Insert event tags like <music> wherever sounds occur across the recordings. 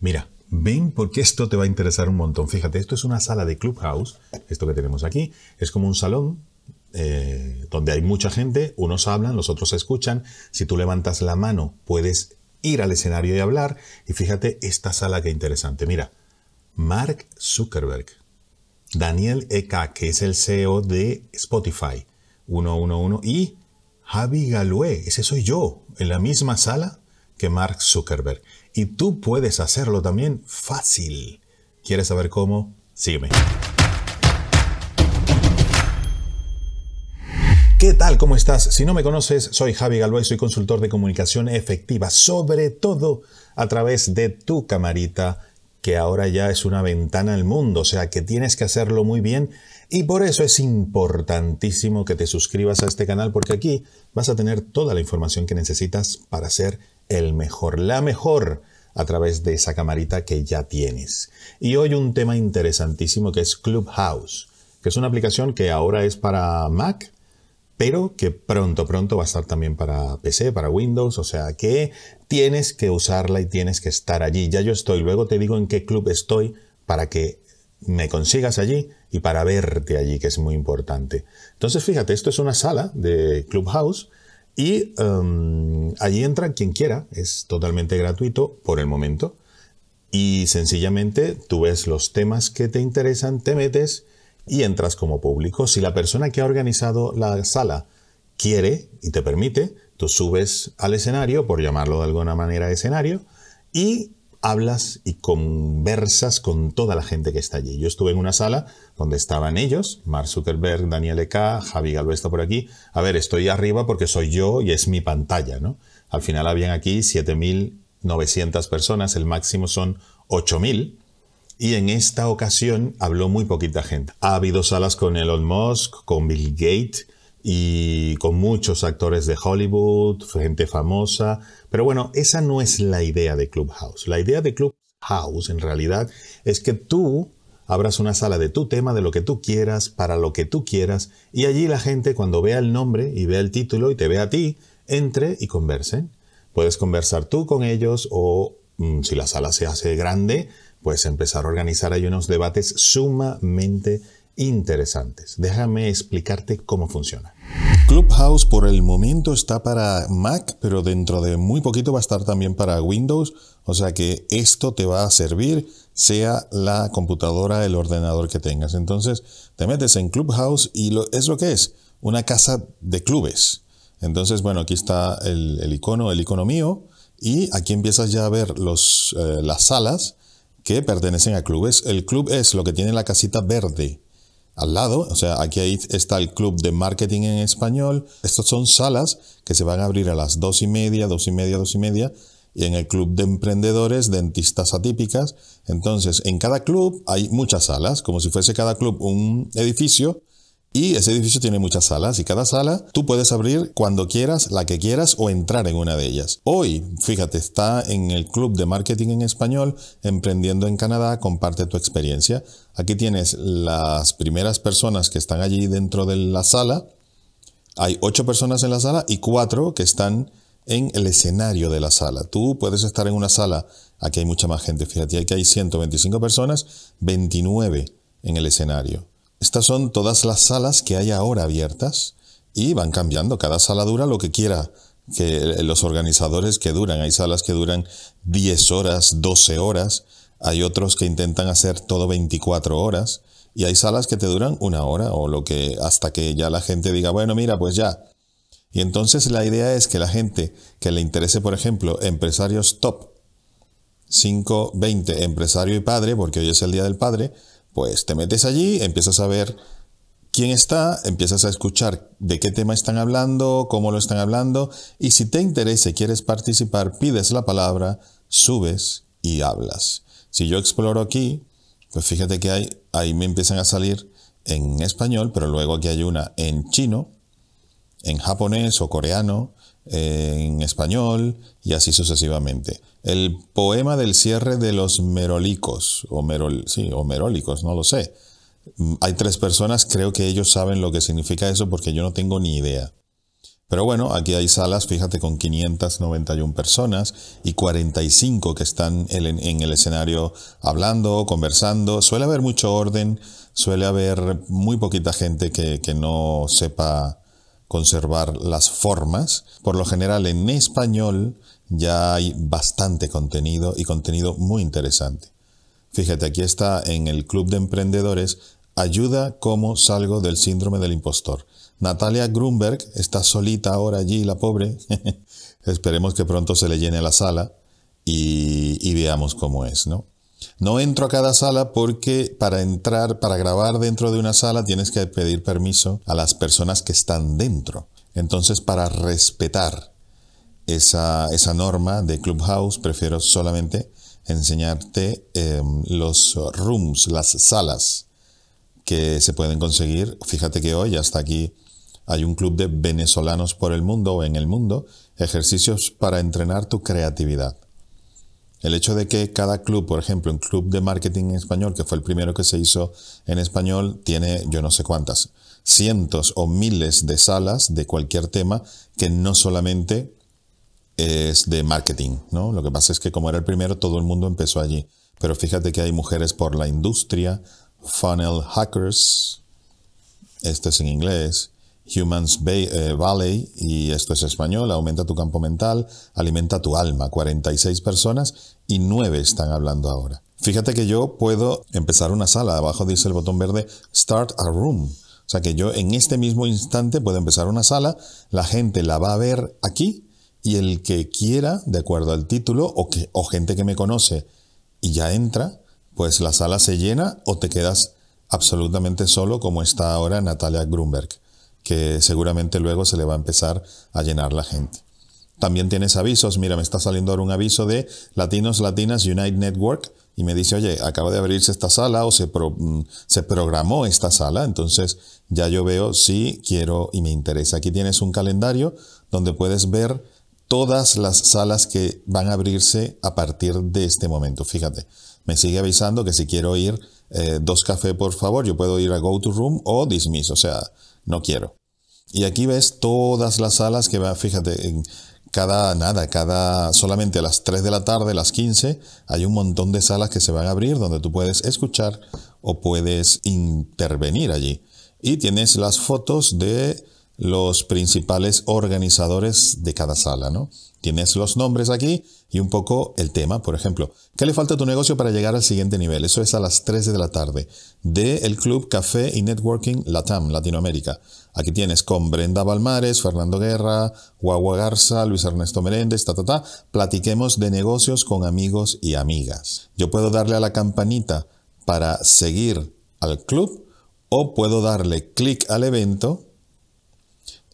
Mira, ven porque esto te va a interesar un montón. Fíjate, esto es una sala de Clubhouse, esto que tenemos aquí, es como un salón eh, donde hay mucha gente, unos hablan, los otros escuchan. Si tú levantas la mano, puedes ir al escenario y hablar. Y fíjate esta sala que interesante. Mira, Mark Zuckerberg, Daniel Eka, que es el CEO de Spotify, 111, y Javi Galué, ese soy yo, en la misma sala que Mark Zuckerberg. Y tú puedes hacerlo también fácil. ¿Quieres saber cómo? Sígueme. ¿Qué tal? ¿Cómo estás? Si no me conoces, soy Javi Galvay, soy consultor de comunicación efectiva, sobre todo a través de tu camarita, que ahora ya es una ventana al mundo, o sea que tienes que hacerlo muy bien y por eso es importantísimo que te suscribas a este canal porque aquí vas a tener toda la información que necesitas para ser el mejor, la mejor a través de esa camarita que ya tienes. Y hoy un tema interesantísimo que es Clubhouse, que es una aplicación que ahora es para Mac, pero que pronto, pronto va a estar también para PC, para Windows, o sea que tienes que usarla y tienes que estar allí. Ya yo estoy, luego te digo en qué club estoy para que me consigas allí y para verte allí, que es muy importante. Entonces, fíjate, esto es una sala de Clubhouse y um, allí entra quien quiera, es totalmente gratuito por el momento. Y sencillamente tú ves los temas que te interesan, te metes y entras como público. Si la persona que ha organizado la sala quiere y te permite, tú subes al escenario, por llamarlo de alguna manera escenario, y hablas y conversas con toda la gente que está allí. Yo estuve en una sala donde estaban ellos, Mark Zuckerberg, Daniel Eka, Javi Galvez está por aquí. A ver, estoy arriba porque soy yo y es mi pantalla, ¿no? Al final habían aquí 7.900 personas, el máximo son 8.000 y en esta ocasión habló muy poquita gente. Ha habido salas con Elon Musk, con Bill Gates y con muchos actores de Hollywood, gente famosa, pero bueno, esa no es la idea de Clubhouse. La idea de Clubhouse en realidad es que tú abras una sala de tu tema, de lo que tú quieras, para lo que tú quieras, y allí la gente cuando vea el nombre y vea el título y te vea a ti, entre y conversen. Puedes conversar tú con ellos o mm, si la sala se hace grande, pues empezar a organizar hay unos debates sumamente interesantes. Déjame explicarte cómo funciona. Clubhouse por el momento está para Mac, pero dentro de muy poquito va a estar también para Windows, o sea que esto te va a servir sea la computadora, el ordenador que tengas. Entonces te metes en Clubhouse y es lo que es, una casa de clubes. Entonces, bueno, aquí está el, icono, el icono mío, y aquí empiezas ya a ver eh, las salas que pertenecen a clubes. El club es lo que tiene la casita verde al lado, o sea, aquí ahí está el club de marketing en español. Estas son salas que se van a abrir a las dos y media, dos y media, dos y media, y en el club de emprendedores, dentistas atípicas. Entonces, en cada club hay muchas salas, como si fuese cada club un edificio, y ese edificio tiene muchas salas y cada sala tú puedes abrir cuando quieras, la que quieras o entrar en una de ellas. Hoy, fíjate, está en el Club de Marketing en Español, Emprendiendo en Canadá, comparte tu experiencia. Aquí tienes las primeras personas que están allí dentro de la sala. Hay ocho personas en la sala y cuatro que están en el escenario de la sala. Tú puedes estar en una sala, aquí hay mucha más gente, fíjate, aquí hay 125 personas, 29 en el escenario. Estas son todas las salas que hay ahora abiertas y van cambiando. Cada sala dura lo que quiera que los organizadores que duran. Hay salas que duran 10 horas, 12 horas. Hay otros que intentan hacer todo 24 horas. Y hay salas que te duran una hora o lo que hasta que ya la gente diga, bueno, mira, pues ya. Y entonces la idea es que la gente que le interese, por ejemplo, empresarios top 5, 20, empresario y padre, porque hoy es el Día del Padre, pues te metes allí, empiezas a ver quién está, empiezas a escuchar de qué tema están hablando, cómo lo están hablando, y si te interesa y quieres participar, pides la palabra, subes y hablas. Si yo exploro aquí, pues fíjate que hay, ahí me empiezan a salir en español, pero luego aquí hay una en chino, en japonés o coreano, en español y así sucesivamente. El poema del cierre de los merolicos, o, merol, sí, merólicos, no lo sé. Mm, hay tres personas, creo que ellos saben lo que significa eso porque yo no tengo ni idea. Pero bueno, aquí hay salas, fíjate, con 591 personas y 45 que están en el escenario hablando, conversando. Suele haber mucho orden, suele haber muy poquita gente que no sepa conservar las formas. Por lo general en español ya hay bastante contenido y contenido muy interesante. Fíjate, aquí está en el Club de Emprendedores, ayuda cómo salgo del síndrome del impostor. Natalia Grunberg está solita ahora allí, la pobre. <laughs> Esperemos que pronto se le llene la sala y, veamos cómo es, ¿no? No entro a cada sala porque para entrar, para grabar dentro de una sala tienes que pedir permiso a las personas que están dentro. Entonces, para respetar esa, norma de Clubhouse, prefiero solamente enseñarte em, los rooms, las salas que se pueden conseguir. Fíjate que hoy hasta aquí hay un club de venezolanos por el mundo o en el mundo, ejercicios para entrenar tu creatividad. El hecho de que cada club, por ejemplo, un club de marketing en español, que fue el primero que se hizo en español, tiene yo no sé cuántas, cientos o miles de salas de cualquier tema que no solamente es de marketing, ¿no? Lo que pasa es que como era el primero, todo el mundo empezó allí. Pero fíjate que hay mujeres por la industria, funnel hackers, esto es en inglés, Humans eh, Valley, y esto es español, aumenta tu campo mental, alimenta tu alma. 46 personas y 9 están hablando ahora. Fíjate que yo puedo empezar una sala, abajo dice el botón verde Start a Room. O sea que yo en este mismo instante puedo empezar una sala, la gente la va a ver aquí y el que quiera, de acuerdo al título, o, que, o gente que me conoce y ya entra, pues la sala se llena o te quedas absolutamente solo como está ahora Natalia Grunberg que seguramente luego se le va a empezar a llenar la gente. También tienes avisos, mira, me está saliendo ahora un aviso de Latinos Latinas Unite Network y me dice, oye, acaba de abrirse esta sala o se, mm, se programó esta sala, entonces ya yo veo si quiero y me interesa. Aquí tienes un calendario donde puedes ver todas las salas que van a abrirse a partir de este momento. Fíjate, me sigue avisando que si quiero ir eh, dos cafés, por favor, yo puedo ir a Go to Room o Dismiss, o sea, no quiero. Y aquí ves todas las salas que va, fíjate, en cada nada, cada solamente a las 3 de la tarde, las 15, hay un montón de salas que se van a abrir donde tú puedes escuchar o puedes intervenir allí. Y tienes las fotos de los principales organizadores de cada sala, ¿no? Tienes los nombres aquí y un poco el tema, por ejemplo. ¿Qué le falta a tu negocio para llegar al siguiente nivel? Eso es a las 13 de la tarde de el Club Café y Networking Latam, Latinoamérica. Aquí tienes con Brenda Balmares, Fernando Guerra, Guagua Garza, Luis Ernesto Meréndez, ta, ta, ta. Platiquemos de negocios con amigos y amigas. Yo puedo darle a la campanita para seguir al club o puedo darle clic al evento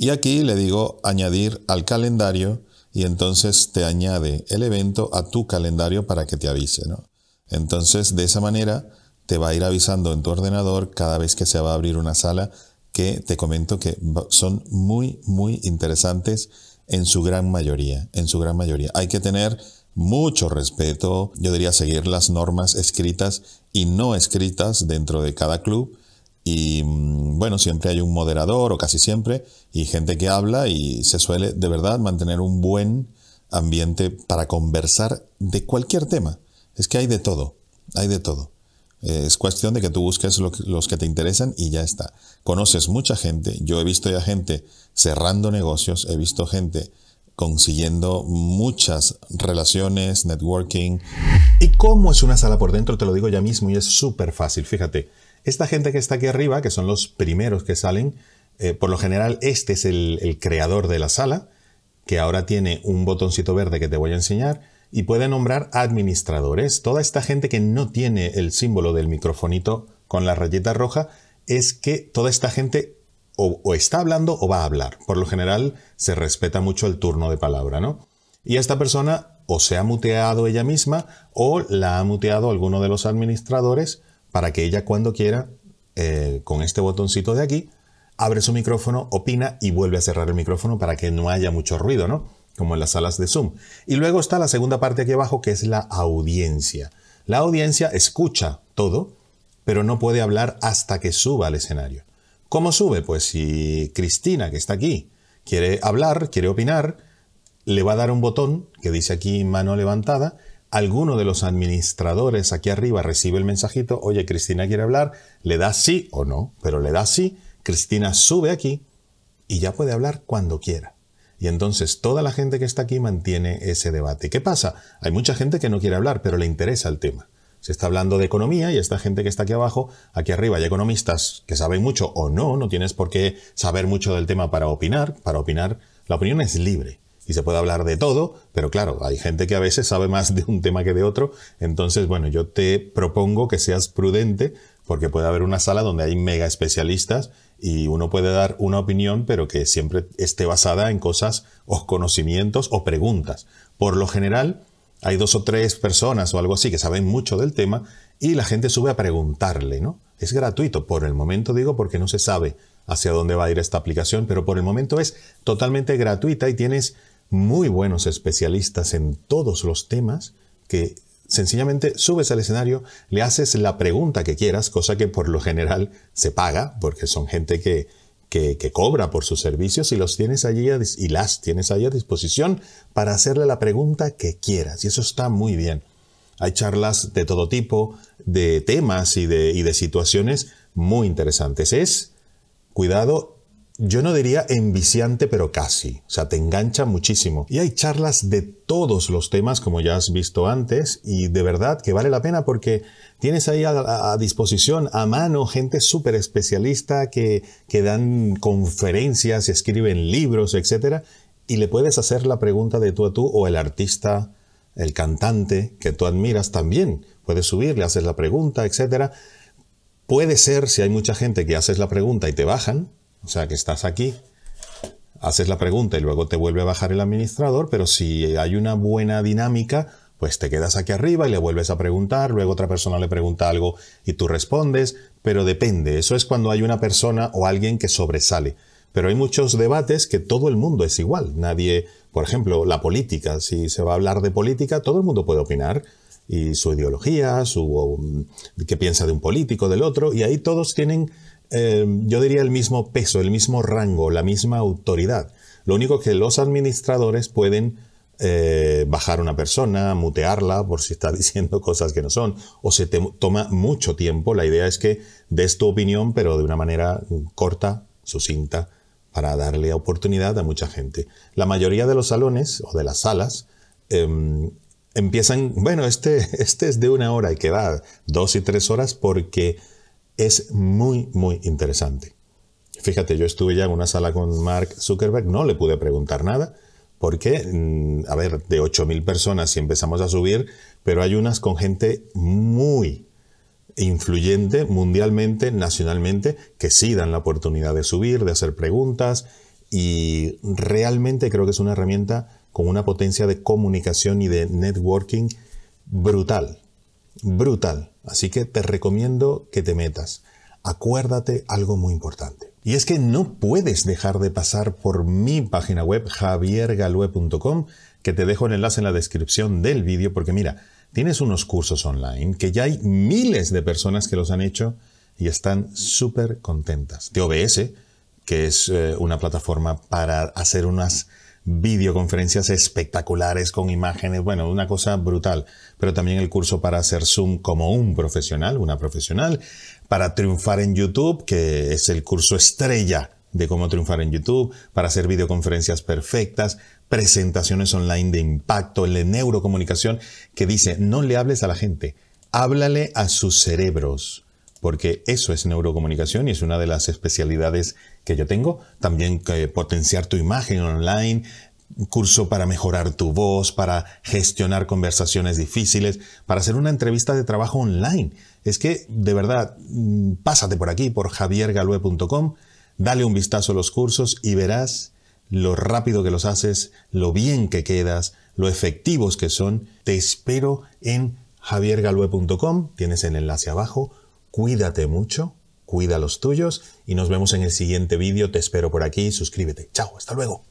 y aquí le digo añadir al calendario y entonces te añade el evento a tu calendario para que te avise. ¿no? Entonces de esa manera te va a ir avisando en tu ordenador cada vez que se va a abrir una sala que te comento que son muy, muy interesantes en su gran mayoría. En su gran mayoría. Hay que tener mucho respeto, yo diría seguir las normas escritas y no escritas dentro de cada club y mm, bueno, siempre hay un moderador o casi siempre y gente que habla y se suele de verdad mantener un buen ambiente para conversar de cualquier tema. Es que hay de todo, hay de todo. Es cuestión de que tú busques los que te interesan y ya está. Conoces mucha gente. Yo he visto ya gente cerrando negocios, he visto gente consiguiendo muchas relaciones, networking. ¿Y cómo es una sala por dentro? Te lo digo ya mismo y es súper fácil. Fíjate, esta gente que está aquí arriba, que son los primeros que salen, eh, por lo general este es el, creador de la sala, que ahora tiene un botoncito verde que te voy a enseñar, y puede nombrar administradores. Toda esta gente que no tiene el símbolo del microfonito con la rayeta roja, es que toda esta gente o, o, está hablando o va a hablar. Por lo general se respeta mucho el turno de palabra, ¿no? Y esta persona o se ha muteado ella misma o la ha muteado alguno de los administradores para que ella cuando quiera, eh, con este botoncito de aquí, abre su micrófono, opina y vuelve a cerrar el micrófono para que no haya mucho ruido, ¿no? Como en las salas de Zoom. Y luego está la segunda parte aquí abajo que es la audiencia. La audiencia escucha todo, pero no puede hablar hasta que suba al escenario. ¿Cómo sube? Pues si Cristina, que está aquí, quiere hablar, quiere opinar, le va a dar un botón que dice aquí mano levantada, alguno de los administradores aquí arriba recibe el mensajito, oye, Cristina quiere hablar, le da sí o no, pero le da sí, Cristina sube aquí y ya puede hablar cuando quiera. Y entonces toda la gente que está aquí mantiene ese debate. ¿Qué pasa? Hay mucha gente que no quiere hablar, pero le interesa el tema. Se está hablando de economía y esta gente que está aquí abajo, aquí arriba hay economistas que saben mucho o no, no tienes por qué saber mucho del tema para opinar. Para opinar, la opinión es libre y se puede hablar de todo, pero claro, hay gente que a veces sabe más de un tema que de otro. Entonces, bueno, yo te propongo que seas prudente porque puede haber una sala donde hay mega especialistas y uno puede dar una opinión, pero que siempre esté basada en cosas o conocimientos o preguntas. Por lo general, hay dos o tres personas o algo así que saben mucho del tema y la gente sube a preguntarle, ¿no? Es gratuito, por el momento digo porque no se sabe hacia dónde va a ir esta aplicación, pero por el momento es totalmente gratuita y tienes muy buenos especialistas en todos los temas que sencillamente subes al escenario, le haces la pregunta que quieras, cosa que por lo general se paga, porque son gente que, que, cobra por sus servicios y los tienes allí y las tienes allí a disposición para hacerle la pregunta que quieras. Y eso está muy bien. Hay charlas de todo tipo, de temas y de, y de situaciones muy interesantes. Es, cuidado, yo no diría enviciante, pero casi. O sea, te engancha muchísimo. Y hay charlas de todos los temas, como ya has visto antes, y de verdad que vale la pena porque tienes ahí a, disposición, a mano, gente súper especialista que, que dan conferencias, escriben libros, etc. Y le puedes hacer la pregunta de tú a tú o el artista, el cantante que tú admiras también. Puedes subir, le haces la pregunta, etc. Puede ser, si hay mucha gente que haces la pregunta y te bajan, o sea que estás aquí, haces la pregunta y luego te vuelve a bajar el administrador, pero si hay una buena dinámica, pues te quedas aquí arriba y le vuelves a preguntar, luego otra persona le pregunta algo y tú respondes, pero depende, eso es cuando hay una persona o alguien que sobresale. Pero hay muchos debates que todo el mundo es igual. Nadie, por ejemplo, la política, si se va a hablar de política, todo el mundo puede opinar y su ideología, su qué piensa de un político, del otro, y ahí todos tienen eh, yo diría el mismo peso, el mismo rango, la misma autoridad. Lo único que los administradores pueden eh, bajar una persona, mutearla por si está <laughs> diciendo cosas que no son, o se te toma mucho tiempo. La idea es que des tu opinión, pero de una manera corta, sucinta, para darle oportunidad a mucha gente. La mayoría de los salones o de las salas em, empiezan, bueno, este, <laughs> este es de una hora y que va dos y tres horas porque es muy, muy interesante. Fíjate, yo estuve ya en una sala con Mark Zuckerberg, no le pude preguntar nada, porque, mm, a ver, de 8.000 personas si empezamos a subir, pero hay unas con gente muy influyente mundialmente, nacionalmente, que sí dan la oportunidad de subir, de hacer preguntas, y realmente creo que es una herramienta con una potencia de comunicación y de networking brutal, brutal. Así que te recomiendo que te metas. Acuérdate algo muy importante. Y es que no puedes dejar de pasar por mi página web javiergalue.com, que te dejo el enlace en la descripción del vídeo, porque mira, tienes unos cursos online que ya hay miles de personas que los han hecho y están súper contentas. De OBS, que es eh, una plataforma para hacer unas videoconferencias espectaculares con imágenes, bueno, una cosa brutal, pero también el curso para hacer Zoom como un profesional, una profesional, para triunfar en YouTube, que es el curso estrella de cómo triunfar en YouTube, para hacer videoconferencias perfectas, presentaciones online de impacto, de neurocomunicación, que dice, no le hables a la gente, háblale a sus cerebros porque eso es neurocomunicación y es una de las especialidades que yo tengo. También potenciar tu imagen online, curso para mejorar tu voz, para gestionar conversaciones difíciles, para hacer una entrevista de trabajo online. Es que, de verdad, mm, pásate por aquí, por javiergalue.com, dale un vistazo a los cursos y verás lo rápido que los haces, lo bien que quedas, lo efectivos que son. Te espero en javiergalue.com, tienes el enlace abajo Cuídate mucho, cuida los tuyos y nos vemos en el siguiente vídeo. Te espero por aquí. Suscríbete. Chao, hasta luego.